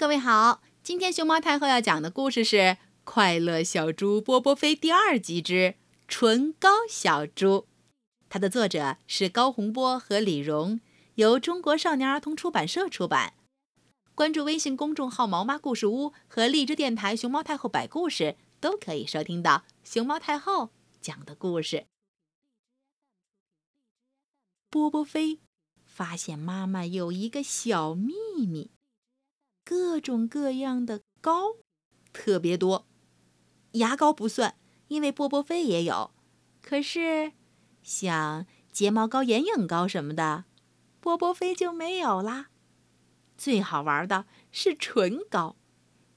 各位好，今天熊猫太后要讲的故事是《快乐小猪波波飞》第二集之《唇膏小猪》，它的作者是高洪波和李荣，由中国少年儿童出版社出版。关注微信公众号“毛妈故事屋”和荔枝电台“熊猫太后摆故事”，都可以收听到熊猫太后讲的故事。波波飞发现妈妈有一个小秘密。各种各样的膏，特别多。牙膏不算，因为波波飞也有。可是，像睫毛膏、眼影膏什么的，波波飞就没有啦。最好玩的是唇膏，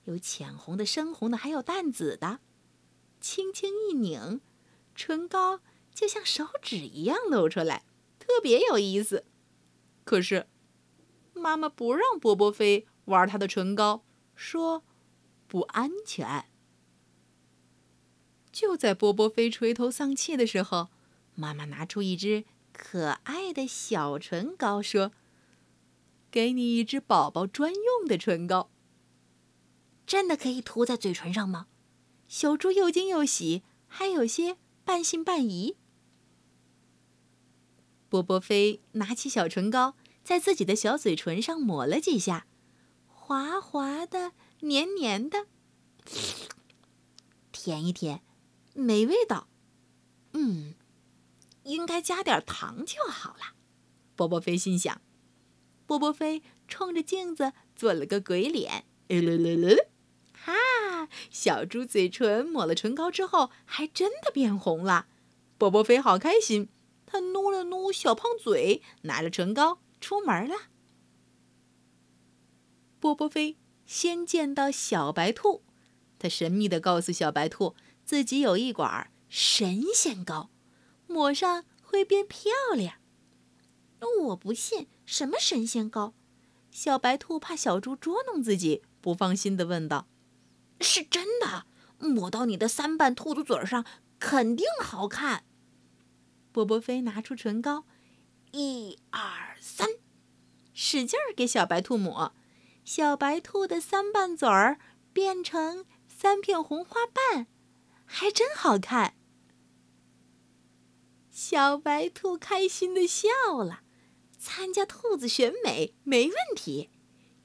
有浅红的、深红的，还有淡紫的。轻轻一拧，唇膏就像手指一样露出来，特别有意思。可是，妈妈不让波波飞。玩他的唇膏，说不安全。就在波波飞垂头丧气的时候，妈妈拿出一支可爱的小唇膏，说：“给你一支宝宝专用的唇膏。”真的可以涂在嘴唇上吗？小猪又惊又喜，还有些半信半疑。波波飞拿起小唇膏，在自己的小嘴唇上抹了几下。滑滑的，黏黏的，舔一舔，没味道。嗯，应该加点糖就好了。波波飞心想。波波飞冲着镜子做了个鬼脸，哈！小猪嘴唇抹了唇膏之后，还真的变红了。波波飞好开心，他努了努小胖嘴，拿着唇膏出门了。波波飞先见到小白兔，他神秘地告诉小白兔，自己有一管神仙膏，抹上会变漂亮。我不信，什么神仙膏？小白兔怕小猪捉弄自己，不放心地问道：“是真的，抹到你的三瓣兔子嘴上，肯定好看。”波波飞拿出唇膏，一二三，使劲儿给小白兔抹。小白兔的三瓣嘴儿变成三片红花瓣，还真好看。小白兔开心的笑了，参加兔子选美没问题。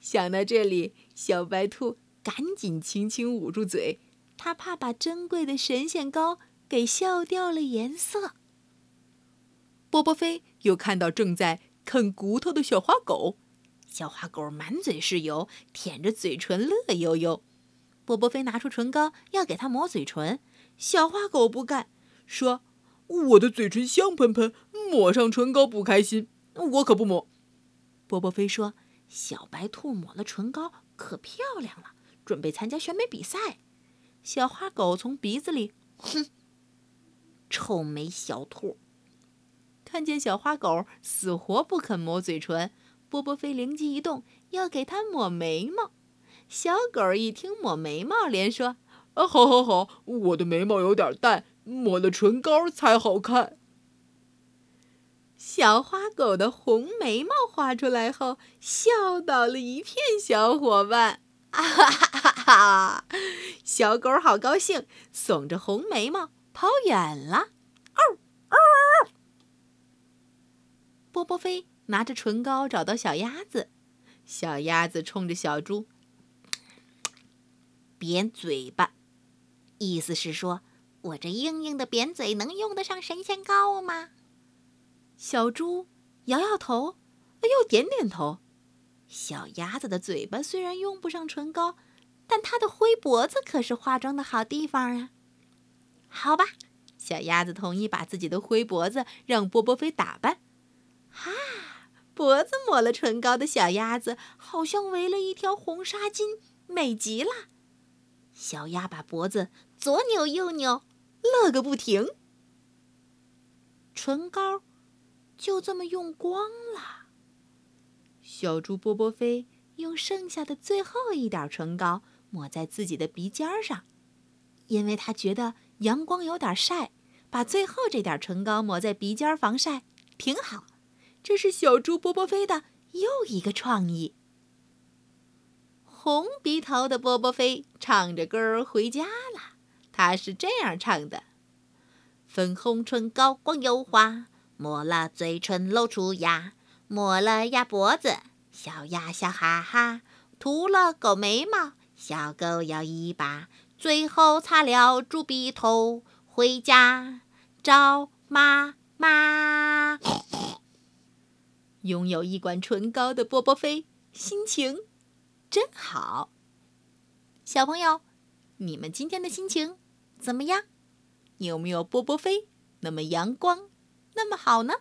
想到这里，小白兔赶紧轻轻捂住嘴，它怕把珍贵的神仙膏给笑掉了颜色。波波飞又看到正在啃骨头的小花狗。小花狗满嘴是油，舔着嘴唇乐悠悠。波波飞拿出唇膏要给它抹嘴唇，小花狗不干，说：“我的嘴唇香喷喷，抹上唇膏不开心，我可不抹。”波波飞说：“小白兔抹了唇膏可漂亮了，准备参加选美比赛。”小花狗从鼻子里，哼，臭美小兔。看见小花狗死活不肯抹嘴唇。波波飞灵机一动，要给它抹眉毛。小狗一听抹眉毛，连说：“啊，好，好，好！我的眉毛有点淡，抹了唇膏才好看。”小花狗的红眉毛画出来后，笑倒了一片小伙伴。啊哈哈哈！小狗好高兴，耸着红眉毛跑远了。哦！波波飞。拿着唇膏找到小鸭子，小鸭子冲着小猪扁嘴巴，意思是说：“我这硬硬的扁嘴能用得上神仙膏吗？”小猪摇摇头，又点点头。小鸭子的嘴巴虽然用不上唇膏，但它的灰脖子可是化妆的好地方啊。好吧，小鸭子同意把自己的灰脖子让波波飞打扮。哈。脖子抹了唇膏的小鸭子，好像围了一条红纱巾，美极了。小鸭把脖子左扭右扭，乐个不停。唇膏就这么用光了。小猪波波飞用剩下的最后一点唇膏抹在自己的鼻尖上，因为他觉得阳光有点晒，把最后这点唇膏抹在鼻尖防晒挺好。这是小猪波波飞的又一个创意。红鼻头的波波飞唱着歌儿回家了。他是这样唱的：“粉红唇膏光油滑，抹了嘴唇露出牙，抹了鸭脖子，小鸭笑哈哈，涂了狗眉毛，小狗摇尾巴，最后擦了猪鼻头，回家找妈妈。”拥有一管唇膏的波波飞心情真好。小朋友，你们今天的心情怎么样？有没有波波飞那么阳光，那么好呢？